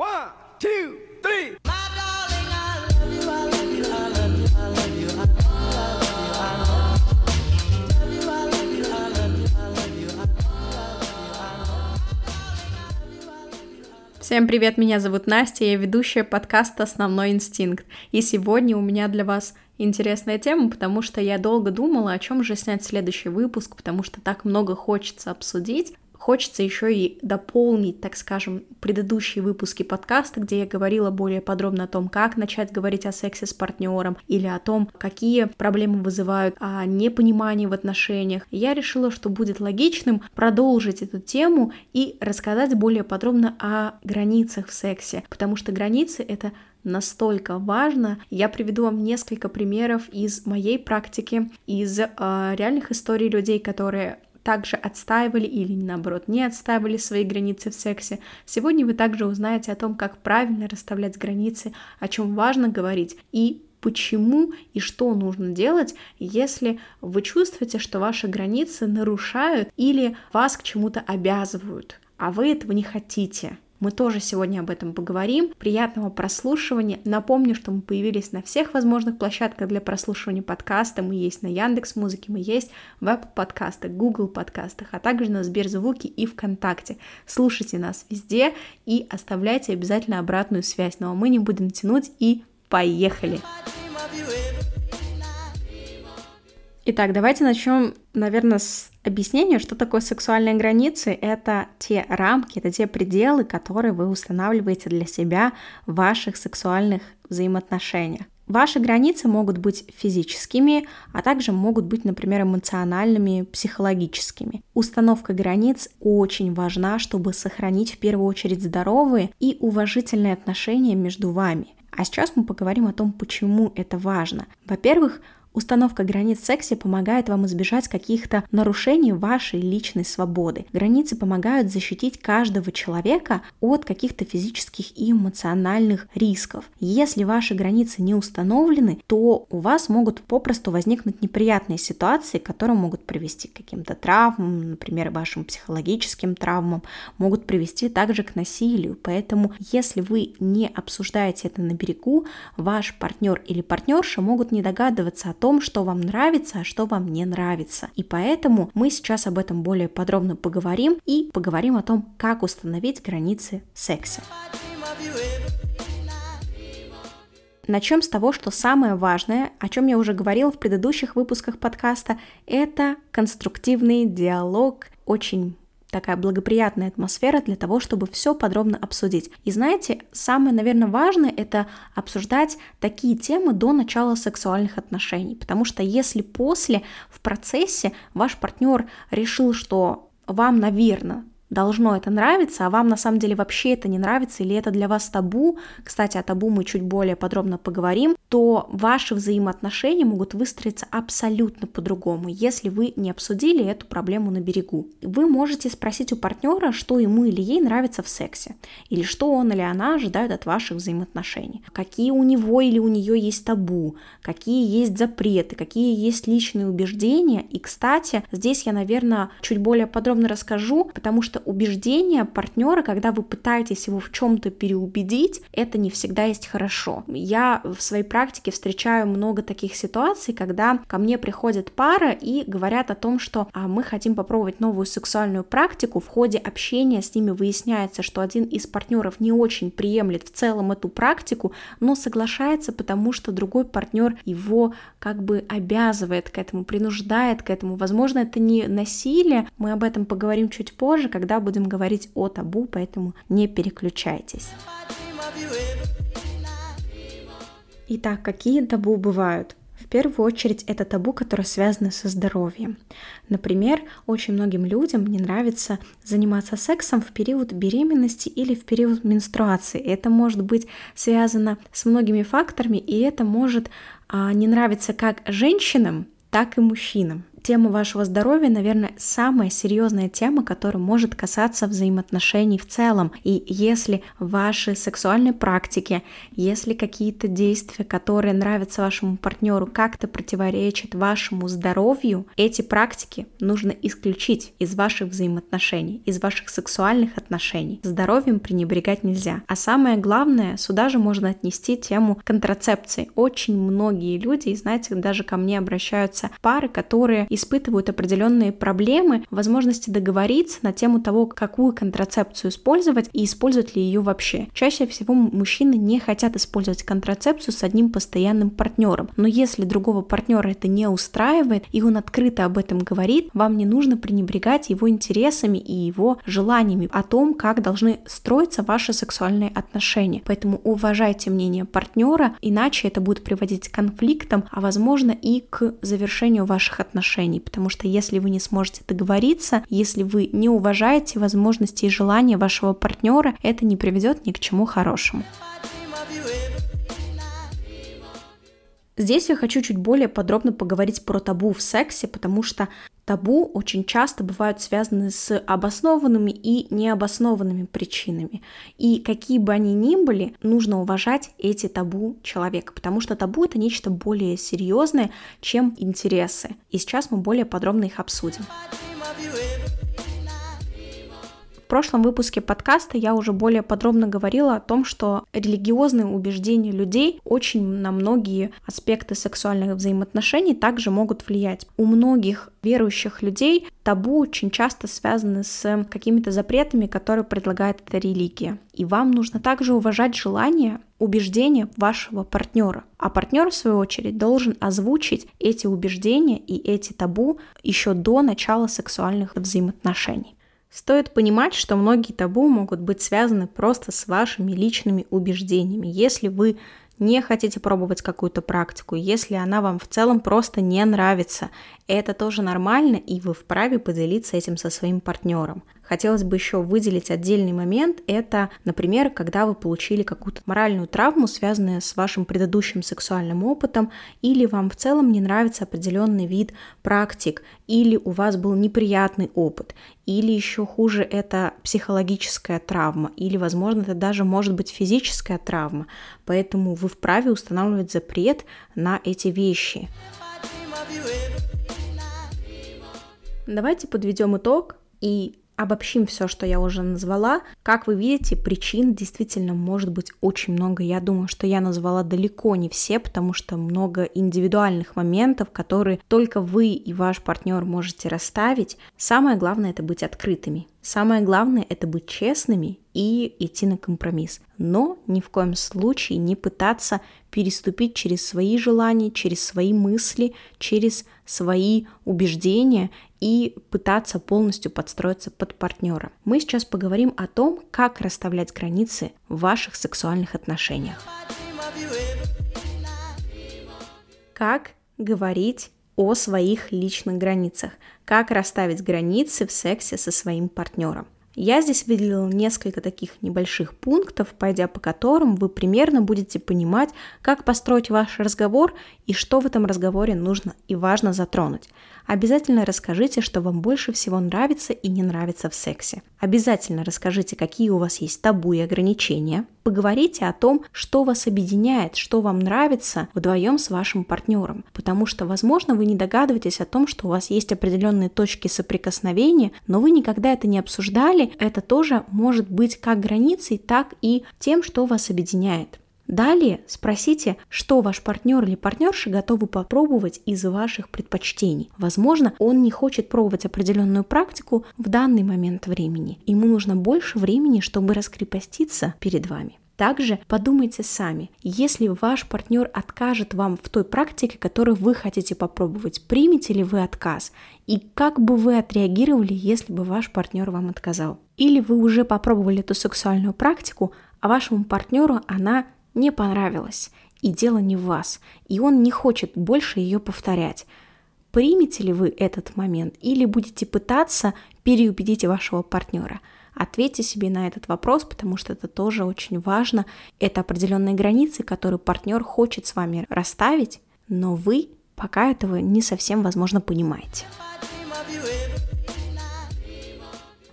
One, two, three. Всем привет, меня зовут Настя, я ведущая подкаста «Основной инстинкт». И сегодня у меня для вас интересная тема, потому что я долго думала, о чем же снять следующий выпуск, потому что так много хочется обсудить хочется еще и дополнить, так скажем, предыдущие выпуски подкаста, где я говорила более подробно о том, как начать говорить о сексе с партнером или о том, какие проблемы вызывают а, непонимание в отношениях. я решила, что будет логичным продолжить эту тему и рассказать более подробно о границах в сексе, потому что границы это настолько важно. Я приведу вам несколько примеров из моей практики, из э, реальных историй людей, которые также отстаивали или наоборот не отстаивали свои границы в сексе. Сегодня вы также узнаете о том, как правильно расставлять границы, о чем важно говорить и почему и что нужно делать, если вы чувствуете, что ваши границы нарушают или вас к чему-то обязывают, а вы этого не хотите. Мы тоже сегодня об этом поговорим. Приятного прослушивания. Напомню, что мы появились на всех возможных площадках для прослушивания подкаста. Мы есть на Яндекс Музыке, мы есть в Apple подкастах, Google подкастах, а также на Сберзвуке и ВКонтакте. Слушайте нас везде и оставляйте обязательно обратную связь. Ну а мы не будем тянуть и поехали! Итак, давайте начнем, наверное, с объяснения, что такое сексуальные границы. Это те рамки, это те пределы, которые вы устанавливаете для себя в ваших сексуальных взаимоотношениях. Ваши границы могут быть физическими, а также могут быть, например, эмоциональными, психологическими. Установка границ очень важна, чтобы сохранить в первую очередь здоровые и уважительные отношения между вами. А сейчас мы поговорим о том, почему это важно. Во-первых, Установка границ в сексе помогает вам избежать каких-то нарушений вашей личной свободы. Границы помогают защитить каждого человека от каких-то физических и эмоциональных рисков. Если ваши границы не установлены, то у вас могут попросту возникнуть неприятные ситуации, которые могут привести к каким-то травмам, например, вашим психологическим травмам, могут привести также к насилию. Поэтому, если вы не обсуждаете это на берегу, ваш партнер или партнерша могут не догадываться о том, что вам нравится, а что вам не нравится. И поэтому мы сейчас об этом более подробно поговорим и поговорим о том, как установить границы в сексе. Начнем с того, что самое важное, о чем я уже говорила в предыдущих выпусках подкаста, это конструктивный диалог, очень такая благоприятная атмосфера для того, чтобы все подробно обсудить. И знаете, самое, наверное, важное это обсуждать такие темы до начала сексуальных отношений, потому что если после в процессе ваш партнер решил, что вам, наверное, должно это нравиться, а вам на самом деле вообще это не нравится, или это для вас табу, кстати, о табу мы чуть более подробно поговорим, то ваши взаимоотношения могут выстроиться абсолютно по-другому, если вы не обсудили эту проблему на берегу. Вы можете спросить у партнера, что ему или ей нравится в сексе, или что он или она ожидают от ваших взаимоотношений, какие у него или у нее есть табу, какие есть запреты, какие есть личные убеждения. И, кстати, здесь я, наверное, чуть более подробно расскажу, потому что убеждения партнера, когда вы пытаетесь его в чем-то переубедить, это не всегда есть хорошо. Я в своей практике встречаю много таких ситуаций, когда ко мне приходит пара и говорят о том, что а, мы хотим попробовать новую сексуальную практику. В ходе общения с ними выясняется, что один из партнеров не очень приемлет в целом эту практику, но соглашается, потому что другой партнер его как бы обязывает к этому, принуждает к этому. Возможно, это не насилие, мы об этом поговорим чуть позже, когда когда будем говорить о табу, поэтому не переключайтесь. Итак, какие табу бывают? В первую очередь это табу, которое связано со здоровьем. Например, очень многим людям не нравится заниматься сексом в период беременности или в период менструации. Это может быть связано с многими факторами, и это может а, не нравиться как женщинам, так и мужчинам. Тема вашего здоровья, наверное, самая серьезная тема, которая может касаться взаимоотношений в целом. И если ваши сексуальные практики, если какие-то действия, которые нравятся вашему партнеру, как-то противоречат вашему здоровью, эти практики нужно исключить из ваших взаимоотношений, из ваших сексуальных отношений. Здоровьем пренебрегать нельзя. А самое главное, сюда же можно отнести тему контрацепции. Очень многие люди, знаете, даже ко мне обращаются пары, которые испытывают определенные проблемы возможности договориться на тему того, какую контрацепцию использовать и использовать ли ее вообще. Чаще всего мужчины не хотят использовать контрацепцию с одним постоянным партнером, но если другого партнера это не устраивает, и он открыто об этом говорит, вам не нужно пренебрегать его интересами и его желаниями о том, как должны строиться ваши сексуальные отношения. Поэтому уважайте мнение партнера, иначе это будет приводить к конфликтам, а возможно и к завершению ваших отношений отношений, потому что если вы не сможете договориться, если вы не уважаете возможности и желания вашего партнера, это не приведет ни к чему хорошему. Здесь я хочу чуть более подробно поговорить про табу в сексе, потому что табу очень часто бывают связаны с обоснованными и необоснованными причинами. И какие бы они ни были, нужно уважать эти табу человека, потому что табу это нечто более серьезное, чем интересы. И сейчас мы более подробно их обсудим прошлом выпуске подкаста я уже более подробно говорила о том, что религиозные убеждения людей очень на многие аспекты сексуальных взаимоотношений также могут влиять. У многих верующих людей табу очень часто связаны с какими-то запретами, которые предлагает эта религия. И вам нужно также уважать желания, убеждения вашего партнера. А партнер, в свою очередь, должен озвучить эти убеждения и эти табу еще до начала сексуальных взаимоотношений. Стоит понимать, что многие табу могут быть связаны просто с вашими личными убеждениями. Если вы не хотите пробовать какую-то практику, если она вам в целом просто не нравится, это тоже нормально, и вы вправе поделиться этим со своим партнером. Хотелось бы еще выделить отдельный момент. Это, например, когда вы получили какую-то моральную травму, связанную с вашим предыдущим сексуальным опытом, или вам в целом не нравится определенный вид практик, или у вас был неприятный опыт, или еще хуже это психологическая травма, или, возможно, это даже может быть физическая травма. Поэтому вы вправе устанавливать запрет на эти вещи. Давайте подведем итог и обобщим все, что я уже назвала. Как вы видите, причин действительно может быть очень много. Я думаю, что я назвала далеко не все, потому что много индивидуальных моментов, которые только вы и ваш партнер можете расставить. Самое главное это быть открытыми. Самое главное это быть честными и идти на компромисс. Но ни в коем случае не пытаться переступить через свои желания, через свои мысли, через свои убеждения и пытаться полностью подстроиться под партнера. Мы сейчас поговорим о том, как расставлять границы в ваших сексуальных отношениях. Как говорить о своих личных границах, как расставить границы в сексе со своим партнером. Я здесь выделила несколько таких небольших пунктов, пойдя по которым вы примерно будете понимать, как построить ваш разговор и что в этом разговоре нужно и важно затронуть. Обязательно расскажите, что вам больше всего нравится и не нравится в сексе. Обязательно расскажите, какие у вас есть табу и ограничения. Поговорите о том, что вас объединяет, что вам нравится вдвоем с вашим партнером. Потому что, возможно, вы не догадываетесь о том, что у вас есть определенные точки соприкосновения, но вы никогда это не обсуждали. Это тоже может быть как границей, так и тем, что вас объединяет. Далее спросите, что ваш партнер или партнерша готовы попробовать из ваших предпочтений. Возможно, он не хочет пробовать определенную практику в данный момент времени. Ему нужно больше времени, чтобы раскрепоститься перед вами. Также подумайте сами, если ваш партнер откажет вам в той практике, которую вы хотите попробовать, примете ли вы отказ и как бы вы отреагировали, если бы ваш партнер вам отказал. Или вы уже попробовали эту сексуальную практику, а вашему партнеру она не понравилось, и дело не в вас, и он не хочет больше ее повторять. Примете ли вы этот момент или будете пытаться переубедить вашего партнера? Ответьте себе на этот вопрос, потому что это тоже очень важно. Это определенные границы, которые партнер хочет с вами расставить, но вы пока этого не совсем, возможно, понимаете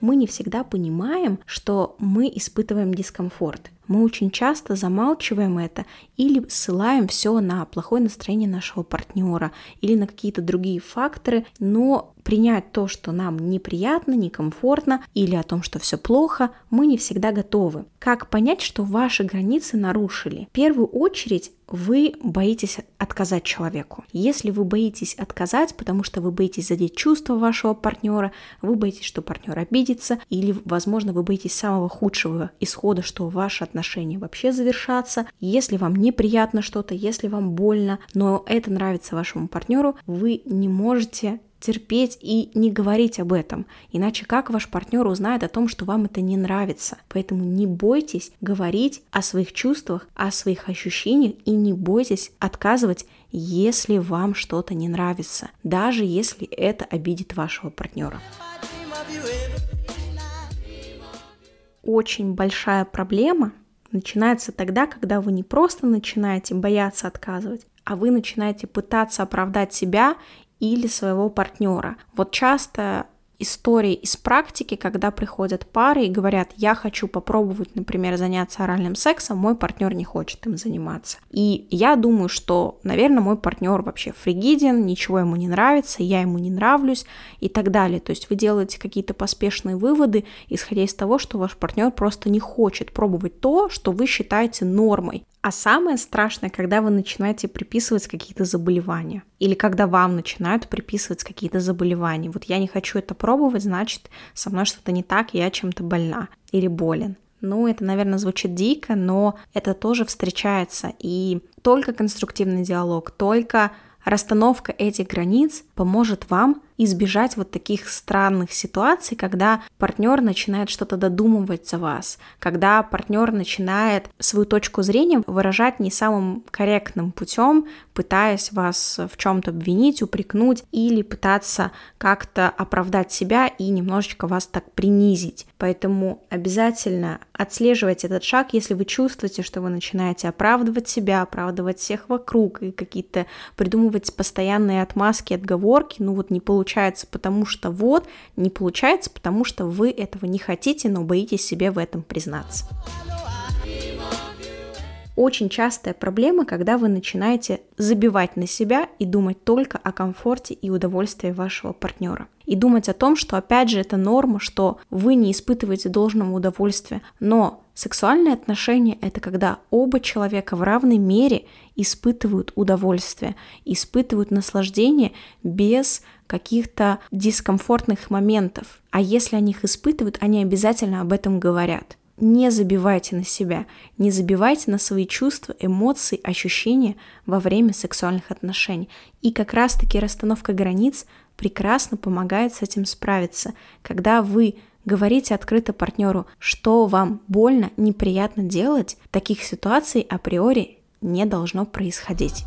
мы не всегда понимаем, что мы испытываем дискомфорт. Мы очень часто замалчиваем это или ссылаем все на плохое настроение нашего партнера или на какие-то другие факторы, но принять то, что нам неприятно, некомфортно или о том, что все плохо, мы не всегда готовы. Как понять, что ваши границы нарушили? В первую очередь вы боитесь отказать человеку. Если вы боитесь отказать, потому что вы боитесь задеть чувства вашего партнера, вы боитесь, что партнер обидится, или, возможно, вы боитесь самого худшего исхода, что ваши отношения вообще завершатся. Если вам неприятно что-то, если вам больно, но это нравится вашему партнеру, вы не можете терпеть и не говорить об этом. Иначе как ваш партнер узнает о том, что вам это не нравится? Поэтому не бойтесь говорить о своих чувствах, о своих ощущениях и не бойтесь отказывать, если вам что-то не нравится, даже если это обидит вашего партнера. Очень большая проблема начинается тогда, когда вы не просто начинаете бояться отказывать, а вы начинаете пытаться оправдать себя или своего партнера. Вот часто истории из практики, когда приходят пары и говорят, я хочу попробовать, например, заняться оральным сексом, мой партнер не хочет им заниматься. И я думаю, что, наверное, мой партнер вообще фригиден, ничего ему не нравится, я ему не нравлюсь и так далее. То есть вы делаете какие-то поспешные выводы, исходя из того, что ваш партнер просто не хочет пробовать то, что вы считаете нормой. А самое страшное, когда вы начинаете приписывать какие-то заболевания. Или когда вам начинают приписывать какие-то заболевания. Вот я не хочу это пробовать, значит, со мной что-то не так, я чем-то больна или болен. Ну, это, наверное, звучит дико, но это тоже встречается. И только конструктивный диалог, только расстановка этих границ поможет вам избежать вот таких странных ситуаций, когда партнер начинает что-то додумывать за вас, когда партнер начинает свою точку зрения выражать не самым корректным путем, пытаясь вас в чем-то обвинить, упрекнуть или пытаться как-то оправдать себя и немножечко вас так принизить. Поэтому обязательно отслеживайте этот шаг, если вы чувствуете, что вы начинаете оправдывать себя, оправдывать всех вокруг и какие-то придумывать постоянные отмазки, отговорки, ну вот не получается, потому что вот, не получается, потому что вы этого не хотите, но боитесь себе в этом признаться очень частая проблема, когда вы начинаете забивать на себя и думать только о комфорте и удовольствии вашего партнера. И думать о том, что опять же это норма, что вы не испытываете должного удовольствия. Но сексуальные отношения — это когда оба человека в равной мере испытывают удовольствие, испытывают наслаждение без каких-то дискомфортных моментов. А если они их испытывают, они обязательно об этом говорят не забивайте на себя, не забивайте на свои чувства, эмоции, ощущения во время сексуальных отношений. И как раз-таки расстановка границ прекрасно помогает с этим справиться, когда вы говорите открыто партнеру, что вам больно, неприятно делать, таких ситуаций априори не должно происходить.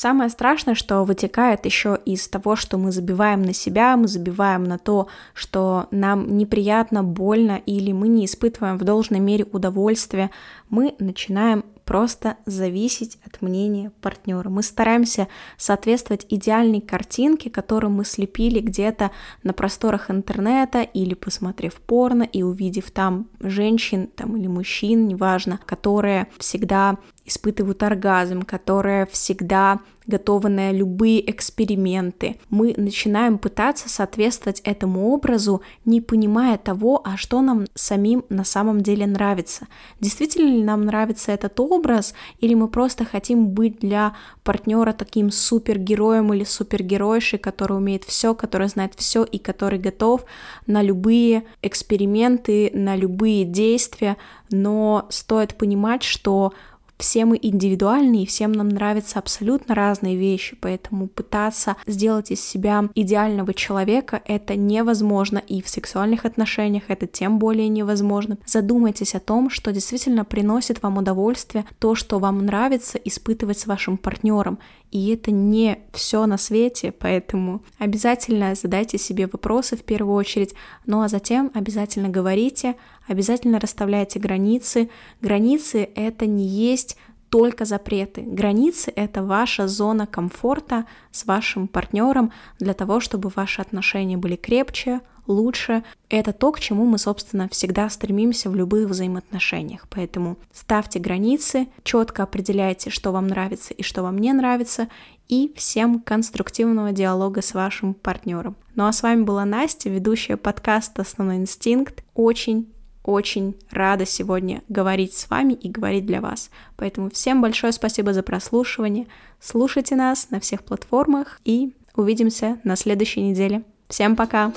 Самое страшное, что вытекает еще из того, что мы забиваем на себя, мы забиваем на то, что нам неприятно, больно или мы не испытываем в должной мере удовольствия, мы начинаем просто зависеть от мнения партнера. Мы стараемся соответствовать идеальной картинке, которую мы слепили где-то на просторах интернета или посмотрев порно и увидев там женщин там, или мужчин, неважно, которые всегда испытывают оргазм, которые всегда готовы на любые эксперименты. Мы начинаем пытаться соответствовать этому образу, не понимая того, а что нам самим на самом деле нравится. Действительно ли нам нравится этот образ, или мы просто хотим быть для партнера таким супергероем или супергеройшей, который умеет все, который знает все и который готов на любые эксперименты, на любые действия, но стоит понимать, что все мы индивидуальны, и всем нам нравятся абсолютно разные вещи, поэтому пытаться сделать из себя идеального человека это невозможно, и в сексуальных отношениях это тем более невозможно. Задумайтесь о том, что действительно приносит вам удовольствие, то, что вам нравится испытывать с вашим партнером, и это не все на свете, поэтому обязательно задайте себе вопросы в первую очередь, ну а затем обязательно говорите, обязательно расставляйте границы. Границы — это не есть только запреты. Границы — это ваша зона комфорта с вашим партнером для того, чтобы ваши отношения были крепче, лучше. Это то, к чему мы, собственно, всегда стремимся в любых взаимоотношениях. Поэтому ставьте границы, четко определяйте, что вам нравится и что вам не нравится, и всем конструктивного диалога с вашим партнером. Ну а с вами была Настя, ведущая подкаста «Основной инстинкт». Очень очень рада сегодня говорить с вами и говорить для вас. Поэтому всем большое спасибо за прослушивание. Слушайте нас на всех платформах и увидимся на следующей неделе. Всем пока!